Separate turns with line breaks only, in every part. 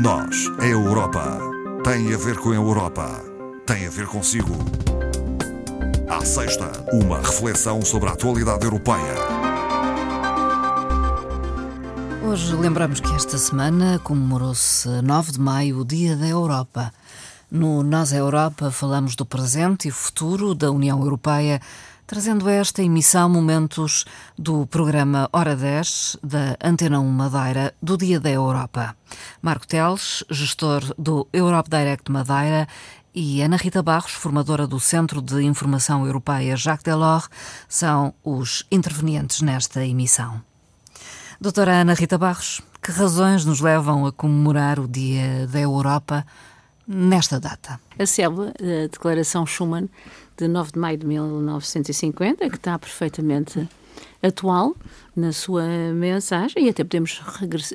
Nós, a Europa, tem a ver com a Europa, tem a ver consigo. À sexta, uma reflexão sobre a atualidade europeia.
Hoje lembramos que esta semana comemorou-se 9 de maio o Dia da Europa. No Nós a Europa falamos do presente e futuro da União Europeia trazendo a esta emissão momentos do programa Hora 10 da Antena 1 Madeira do Dia da Europa. Marco Teles, gestor do Europe Direct Madeira, e Ana Rita Barros, formadora do Centro de Informação Europeia Jacques Delors, são os intervenientes nesta emissão. Doutora Ana Rita Barros, que razões nos levam a comemorar o Dia da Europa nesta data?
A célula, a Declaração Schuman, de 9 de maio de 1950, que está perfeitamente atual na sua mensagem e até podemos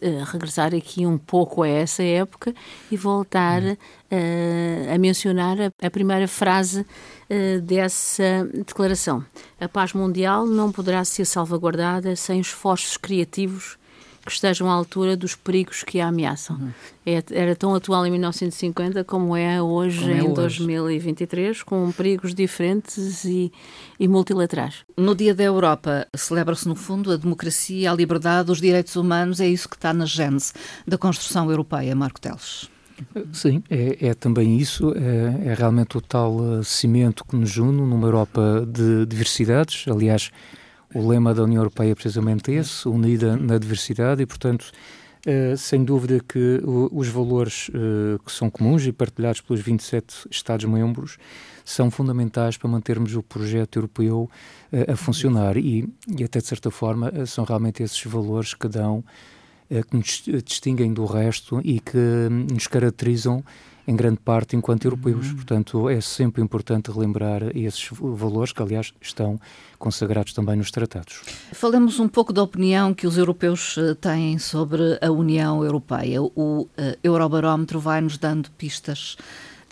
eh, regressar aqui um pouco a essa época e voltar uh, a mencionar a, a primeira frase uh, dessa declaração. A paz mundial não poderá ser salvaguardada sem esforços criativos que estejam à altura dos perigos que a ameaçam. Uhum. É, era tão atual em 1950 como é hoje como é em hoje. 2023, com perigos diferentes e, e multilaterais.
No Dia da Europa celebra-se, no fundo, a democracia, a liberdade, os direitos humanos, é isso que está na gênese da construção europeia, Marco Teles.
Sim, é, é, também isso, é, é, realmente o tal cimento que nos une numa Europa de diversidades. Aliás, o lema da União Europeia é precisamente esse, unida na diversidade, e, portanto, Uh, sem dúvida que uh, os valores uh, que são comuns e partilhados pelos 27 Estados-membros são fundamentais para mantermos o projeto europeu a funcionar. E, e, até de certa forma, são realmente esses valores que dão, que nos distinguem do resto e que hum, nos caracterizam em grande parte enquanto europeus. Uhum. Portanto, é sempre importante relembrar esses valores que, aliás, estão consagrados também nos tratados.
Falamos um pouco da opinião que os europeus eh, têm sobre a União Europeia. O uh, Eurobarómetro vai-nos dando pistas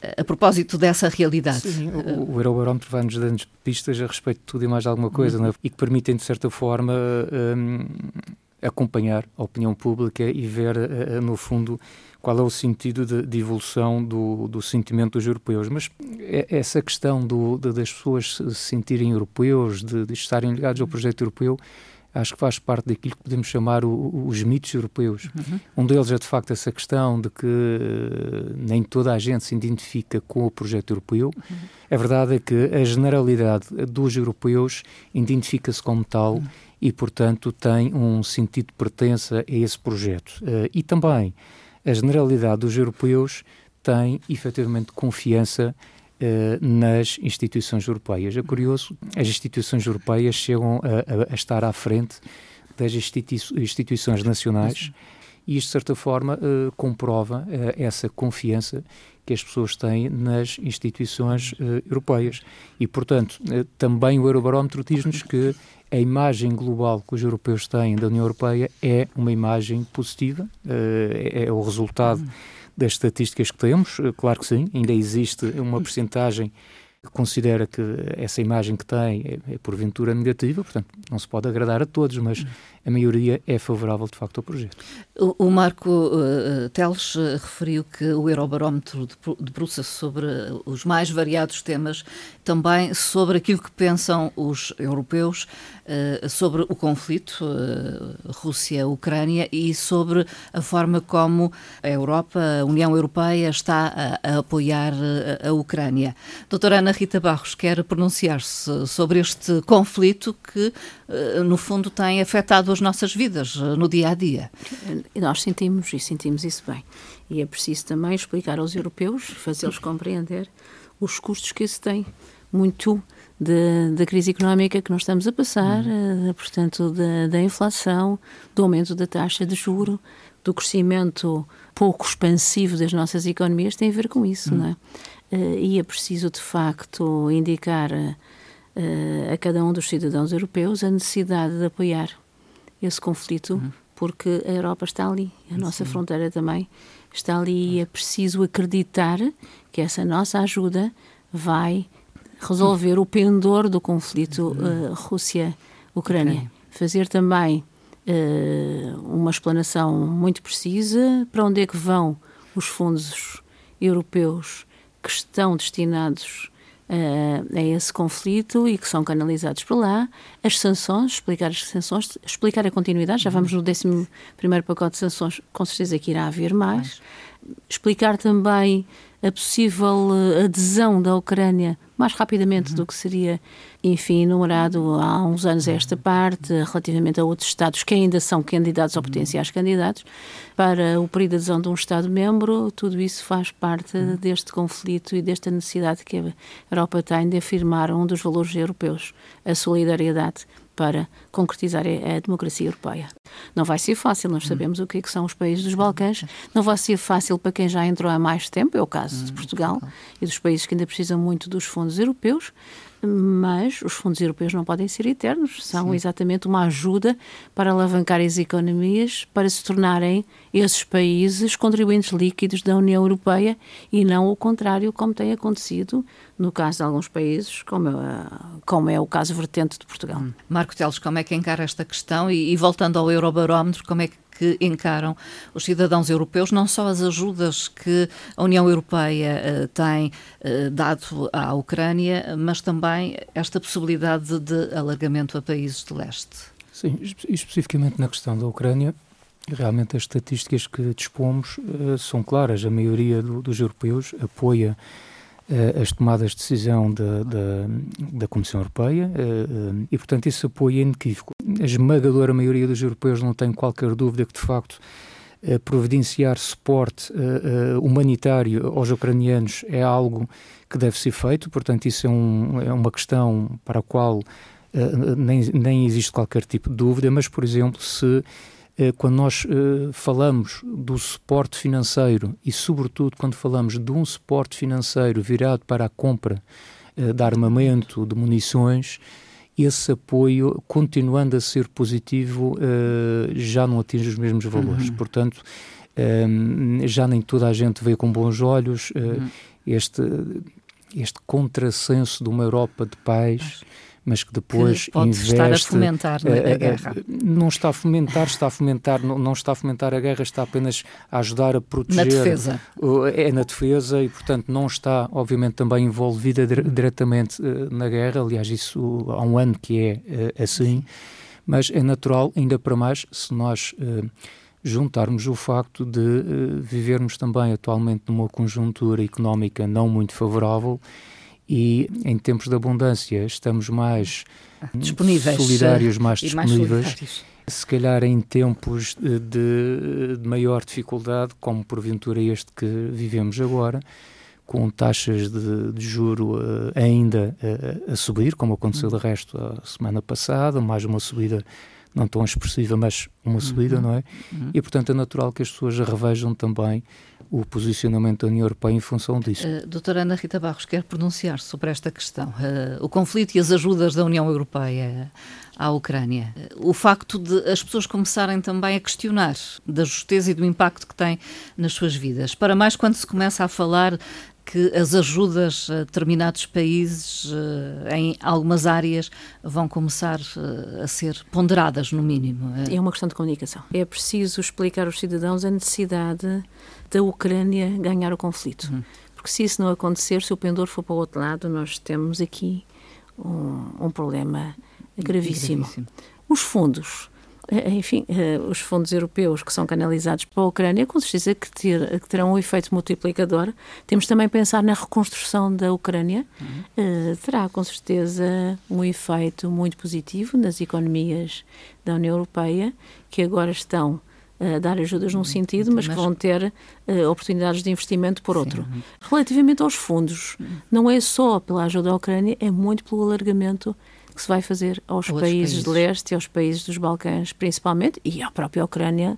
eh, a propósito dessa realidade.
Sim, o, o Eurobarómetro vai-nos dando pistas a respeito de tudo e mais alguma coisa, uhum. é? e que permitem, de certa forma, um, acompanhar a opinião pública e ver, uh, no fundo, qual é o sentido de, de evolução do, do, sentimento dos europeus. Mas é, essa questão do, de, das pessoas se sentirem europeus, de, de, estarem ligados ao projeto europeu, acho que faz parte daquilo que podemos chamar o, os mitos europeus. Uhum. Um deles é, de facto, essa questão de que uh, nem toda a gente se identifica com o projeto europeu. Uhum. A verdade é que a generalidade dos europeus identifica-se como tal uhum. e, portanto, tem um sentido de pertença a esse projeto. Uh, e também a generalidade dos europeus tem efetivamente confiança uh, nas instituições europeias. É curioso, as instituições europeias chegam a, a, a estar à frente das institui instituições nacionais e isto, de certa forma, uh, comprova uh, essa confiança que as pessoas têm nas instituições europeias. E, portanto, também o Eurobarómetro diz-nos que a imagem global que os europeus têm da União Europeia é uma imagem positiva, é, é o resultado das estatísticas que temos, claro que sim, ainda existe uma percentagem considera que essa imagem que tem é, é porventura negativa, portanto não se pode agradar a todos, mas a maioria é favorável de facto ao projeto.
O, o Marco uh, Teles uh, referiu que o Eurobarómetro debruça sobre os mais variados temas, também sobre aquilo que pensam os europeus uh, sobre o conflito Rússia-Ucrânia e sobre a forma como a Europa, a União Europeia, está a, a apoiar a Ucrânia. Doutora Ana Rita Barros quer pronunciar-se sobre este conflito que, no fundo, tem afetado as nossas vidas eh, no dia a dia.
Nós sentimos e sentimos isso bem. E é preciso também explicar aos europeus, fazê-los compreender os custos que isso tem. Muito da crise económica que nós estamos a passar, uhum. portanto, da, da inflação, do aumento da taxa de juro, do crescimento pouco expansivo das nossas economias, tem a ver com isso, uhum. não é? Uh, e é preciso, de facto, indicar a cada um dos cidadãos europeus a necessidade de apoiar esse conflito, uhum. porque a Europa está ali, a nossa Sim. fronteira também está ali e é preciso acreditar que essa nossa ajuda vai resolver o pendor do conflito uh, Rússia-Ucrânia. Fazer também uh, uma explanação muito precisa para onde é que vão os fundos europeus que estão destinados a, a esse conflito e que são canalizados por lá, as sanções, explicar as sanções, explicar a continuidade, já vamos no 11 pacote de sanções, com certeza que irá haver mais, explicar também a possível eh, adesão da Ucrânia mais rapidamente uhum. do que seria, enfim, enumerado há uns anos a esta parte, relativamente a outros Estados que ainda são candidatos ou uhum. potenciais candidatos, para o período de adesão de um Estado-membro, tudo isso faz parte uhum. deste conflito e desta necessidade que a Europa tem de afirmar um dos valores europeus, a solidariedade para concretizar a, democracia europeia. Não vai ser fácil, nós sabemos o que, é que, são os países dos Balcãs, não vai ser fácil para quem já entrou há mais tempo, é o caso de hum, Portugal e dos países que ainda precisam muito dos fundos europeus, mas os fundos europeus não podem ser eternos, são Sim. exatamente uma ajuda para alavancar as economias, para se tornarem esses países contribuintes líquidos da União Europeia e não o contrário, como tem acontecido no caso de alguns países, como é, como é o caso vertente de Portugal. Hum.
Marco Teles, como é que encara esta questão? E, e voltando ao Eurobarómetro, como é que que encaram os cidadãos europeus, não só as ajudas que a União Europeia uh, tem uh, dado à Ucrânia, mas também esta possibilidade de alargamento a países de leste.
Sim, especificamente na questão da Ucrânia, realmente as estatísticas que dispomos uh, são claras. A maioria do, dos europeus apoia as tomadas de decisão da, da, da Comissão Europeia uh, e, portanto, esse apoio é inequívoco. A esmagadora maioria dos europeus não tem qualquer dúvida que, de facto, providenciar suporte humanitário aos ucranianos é algo que deve ser feito, portanto, isso é, um, é uma questão para a qual nem, nem existe qualquer tipo de dúvida, mas, por exemplo, se eh, quando nós eh, falamos do suporte financeiro e, sobretudo, quando falamos de um suporte financeiro virado para a compra eh, de armamento, de munições, esse apoio, continuando a ser positivo, já não atinge os mesmos valores. Uhum. Portanto, já nem toda a gente vê com bons olhos uhum. este, este contrassenso de uma Europa de paz mas que depois
que pode
investe,
estar a fomentar uh, a guerra.
Não está a fomentar, está a fomentar, não, não, está a fomentar a guerra, está apenas a ajudar a proteger.
Na defesa.
é na defesa e, portanto, não está, obviamente, também envolvida diretamente uh, na guerra. Aliás, isso há um ano que é assim, mas é natural, ainda para mais, se nós juntarmos o facto de uh, vivermos também atualmente numa conjuntura económica não muito favorável e em tempos de abundância estamos mais
disponíveis
solidários, mais disponíveis. Mais se calhar em tempos de, de, maior dificuldade, como porventura este que vivemos agora, com taxas de, de juro uh, ainda uh, a subir, como aconteceu de resto a semana passada, mais uma subida não tão expressiva, mas uma subida, uhum. não é? Uhum. E portanto é natural que as pessoas revejam também o posicionamento da União Europeia em função disso. Uh,
doutora Ana Rita Barros quer pronunciar-se sobre esta questão. Uh, o conflito e as ajudas da União Europeia à Ucrânia. Uh, o facto de as pessoas começarem também a questionar da justeza e do impacto que tem nas suas vidas. Para mais quando se começa a falar que as ajudas a determinados países em algumas áreas vão começar a ser ponderadas, no mínimo.
É uma questão de comunicação. É preciso explicar aos cidadãos a necessidade da Ucrânia ganhar o conflito. Uhum. Porque se isso não acontecer, se o pendor for para o outro lado, nós temos aqui um, um problema gravíssimo. gravíssimo. Os fundos, eh, enfim, eh, os fundos europeus que são canalizados para a Ucrânia, com certeza que, ter, que terão um efeito multiplicador. Temos também pensar na reconstrução da Ucrânia. Uhum. Uh, terá, com certeza, um efeito muito positivo nas economias da União Europeia, que agora estão uh, dar ajudas num sentido, mas que vão ter uh, oportunidades de investimento por outro. Sim. Relativamente aos fundos, não é só pela ajuda à Ucrânia, é muito pelo alargamento que se vai fazer aos países, países de leste e aos países dos Balcãs, principalmente, e à própria Ucrânia,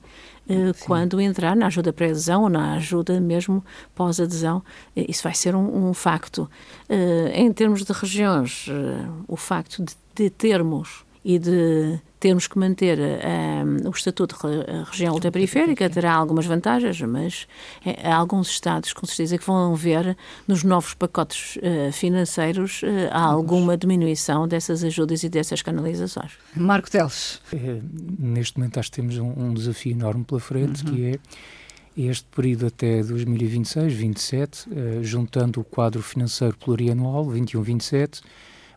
uh, quando entrar na ajuda pré-adesão ou na ajuda mesmo pós-adesão. Isso vai ser um, um facto. Uh, em termos de regiões, uh, o facto de, de termos e de termos que manter um, o estatuto de região ultraperiférica terá algumas vantagens, mas é, há alguns Estados, com certeza, que vão ver nos novos pacotes uh, financeiros uh, há alguma diminuição dessas ajudas e dessas canalizações.
Marco Teles.
É, neste momento acho que temos um, um desafio enorme pela frente, uhum. que é este período até 2026-27, uh, juntando o quadro financeiro plurianual 21-27,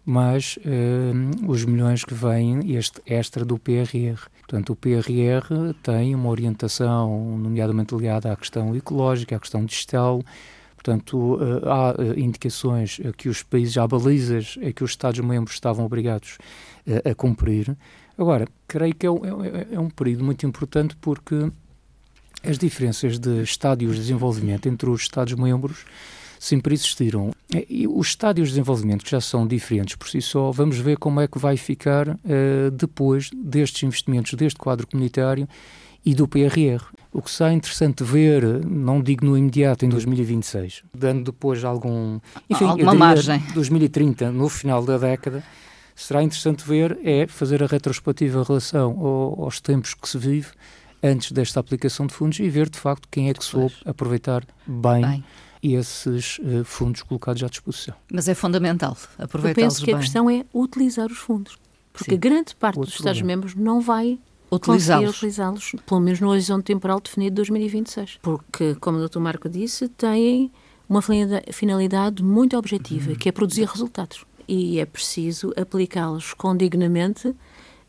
mais uh, os milhões que vêm este extra do PRR. Portanto, o PRR tem uma orientação, nomeadamente ligada à questão ecológica, à questão digital. Portanto, uh, há indicações que os países, há balizas que os Estados-membros estavam obrigados a cumprir. Agora, creio que é um, é, é um período muito importante porque as diferenças de estádios de desenvolvimento entre os Estados-membros sempre existiram. E os estádios de desenvolvimento que já são diferentes por si só, vamos ver como é que vai ficar uh, depois destes investimentos, deste quadro comunitário e do PRR. O que será interessante ver, não digo no imediato, em 2026, dando depois algum.
Enfim, alguma margem.
2030, no final da década, será interessante ver é fazer a retrospectiva em relação ao, aos tempos que se vive antes desta aplicação de fundos e ver de facto quem é que soube aproveitar bem, bem. Esses uh, fundos colocados à disposição.
Mas é fundamental aproveitar
Eu penso que
bem.
a questão é utilizar os fundos, porque Sim. grande parte Outro dos Estados-membros não vai utilizá-los, utilizá-los, pelo menos no horizonte temporal definido de 2026. Porque, como o Dr. Marco disse, têm uma finalidade muito objetiva, uhum. que é produzir resultados. E é preciso aplicá-los condignamente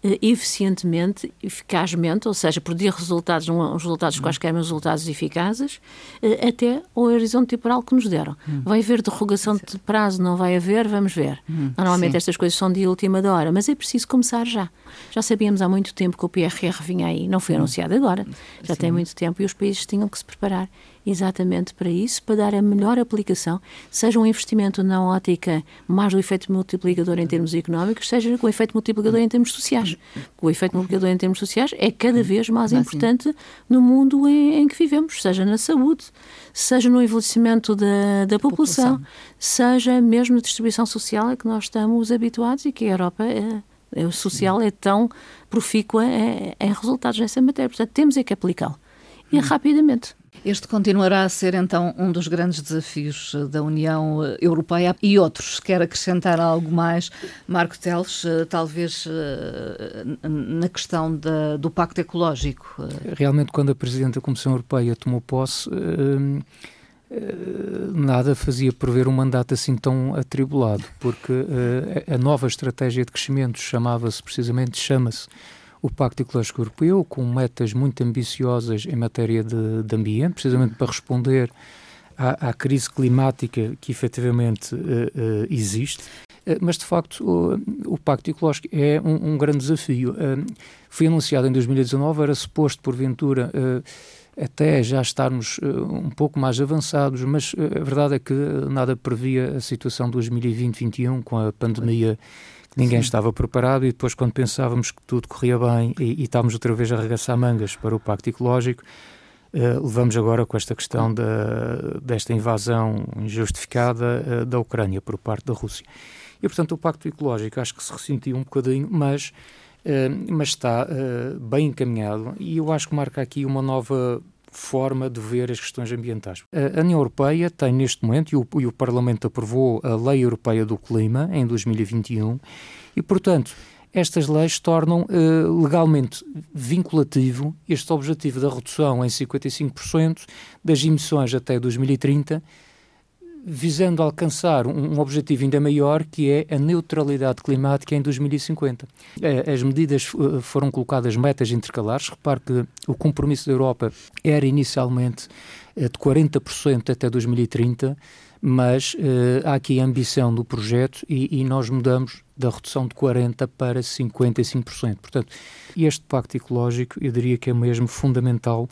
eficientemente, eficazmente, ou seja, produzir resultados, os resultados hum. quaisquer, mas resultados eficazes, eh, até o horizonte temporal que nos deram. Hum. Vai haver derrogação de prazo? Não vai haver? Vamos ver. Hum. Normalmente Sim. estas coisas são de última hora, mas é preciso começar já. Já sabíamos há muito tempo que o PRR vinha aí, não foi hum. anunciado agora, já Sim. tem muito tempo e os países tinham que se preparar exatamente para isso, para dar a melhor aplicação, seja um investimento na ótica mais do efeito multiplicador em termos económicos, seja com o efeito multiplicador em termos sociais. O efeito multiplicador em termos sociais é cada vez mais importante no mundo em, em que vivemos, seja na saúde, seja no envelhecimento da, da população, população, seja mesmo na distribuição social a que nós estamos habituados e que a Europa é, o social é tão profícua é, em resultados nessa matéria. Portanto, temos é que aplicá-lo. E hum. rapidamente.
Este continuará a ser então um dos grandes desafios eh, da União eh, Europeia e outros. Quer acrescentar algo mais, Marco Teles, eh, talvez na questão da, do Pacto Ecológico?
Realmente, quando a Presidente da Comissão Europeia tomou posse, nada fazia prever um mandato assim tão atribulado, porque a nova estratégia de crescimento chamava-se precisamente, chama-se o Pacto Ecológico Europeu, com metas muito ambiciosas em matéria de, de ambiente, precisamente para responder à, à, crise climática que efetivamente uh, uh, existe. Uh, mas, de facto, o, o, Pacto Ecológico é um, um grande desafio. foi anunciado em 2019, era suposto, porventura, até já estarmos um pouco mais avançados, mas a verdade é que nada previa a situação de 2020-21 com a pandemia ninguém Sim. estava preparado e depois quando pensávamos que tudo corria bem e, e estávamos outra vez a arregaçar mangas para o Pacto Ecológico, uh, levamos agora com esta questão da, desta invasão injustificada uh, da Ucrânia por parte da Rússia. E, portanto, o Pacto Ecológico acho que se ressentiu um bocadinho, mas, uh, mas está bem encaminhado e eu acho que marca aqui uma nova forma de ver as questões ambientais. A União Europeia tem neste momento, e o, e o Parlamento aprovou a Lei Europeia do Clima em 2021, e portanto estas leis tornam uh, legalmente vinculativo este objetivo da redução em 55% das emissões até 2030 visando alcançar um, objetivo ainda maior, que é a neutralidade climática em 2050. É, as medidas uh, foram colocadas metas intercalares. Repare que o compromisso da Europa era inicialmente uh, de 40% até 2030, mas uh, há aqui a ambição do projeto e, e, nós mudamos da redução de 40% para 55%. Portanto, este pacto ecológico, eu diria que é mesmo fundamental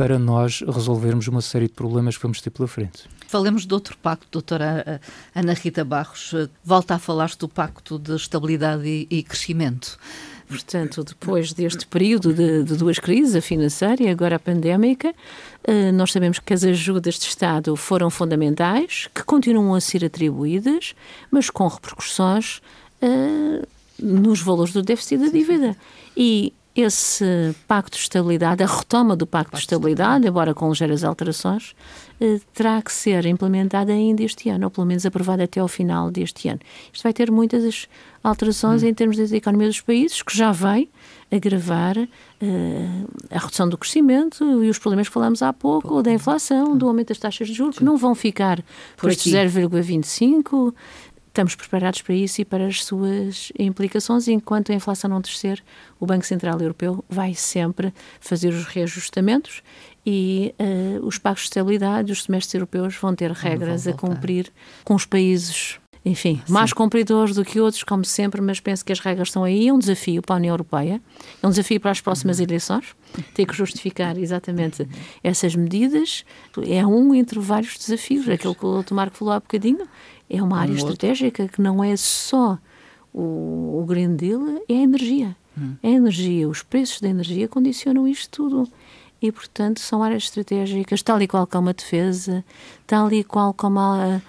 para nós resolvermos uma série de problemas que vamos ter pela frente.
Falemos de outro pacto, doutora Ana Rita Barros. Volta a falar do pacto de estabilidade e, e crescimento.
Portanto, depois deste período de, de, duas crises, a financeira e agora a pandémica, eh, nós sabemos que as ajudas de Estado foram fundamentais, que continuam a ser atribuídas, mas com repercussões uh, nos valores do déficit da dívida. E esse pacto de estabilidade, a retoma do pacto, pacto de estabilidade, embora com ligeiras alterações, eh, terá que ser implementada ainda este ano, ou pelo menos aprovada até ao final deste ano. Isto vai ter muitas alterações hum. em termos da economia dos países, que já vai agravar uh, a redução do crescimento e os problemas que falámos há pouco, pouco. da inflação, do aumento das taxas de juros, Sim. que não vão ficar por estes 0,25, estamos preparados para isso e para as suas implicações. Enquanto a inflação não descer, o Banco Central Europeu vai sempre fazer os reajustamentos e uh, os pagos de estabilidade, os semestres europeus vão ter regras a cumprir com os países enfim, Sim. mais cumpridores do que outros, como sempre, mas penso que as regras estão aí. É um desafio para a União Europeia, é um desafio para as próximas uhum. eleições. Tem que justificar exatamente essas medidas. É um entre vários desafios. Aquilo que o Dr. Marco falou há bocadinho é uma área um estratégica que não é só o, o Green Deal, é a energia. Hum. A energia, os preços da energia condicionam isto tudo e, portanto, são áreas estratégicas, tal e qual como a defesa, tal e qual como a,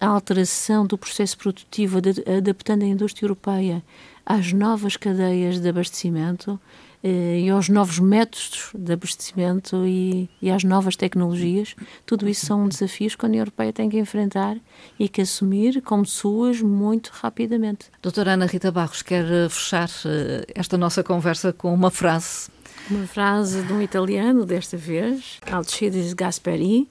a alteração do processo produtivo, adaptando a indústria europeia às novas cadeias de abastecimento e aos novos métodos de abastecimento e, e às novas tecnologias. Tudo isso são desafios que a União Europeia tem que enfrentar e que assumir como suas muito rapidamente.
Doutora Ana Rita Barros, quer fechar eh, esta nossa conversa com uma frase
uma frase de um italiano, desta vez, Alcides Gasperi,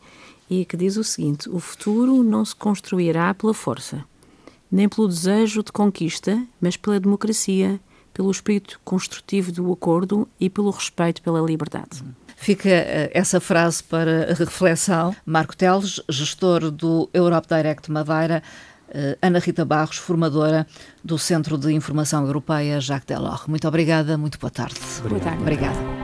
e que diz o seguinte: O futuro não se construirá pela força, nem pelo desejo de conquista, mas pela democracia, pelo espírito construtivo do acordo e pelo respeito pela liberdade.
Fica eh, essa frase para reflexão. Marco Teles, gestor do Europe Direct Madeira, eh, Ana Rita Barros, formadora do Centro de Informação Europeia Jacques Delors. Muito obrigada, muito boa tarde.
Boa tarde.
Obrigada.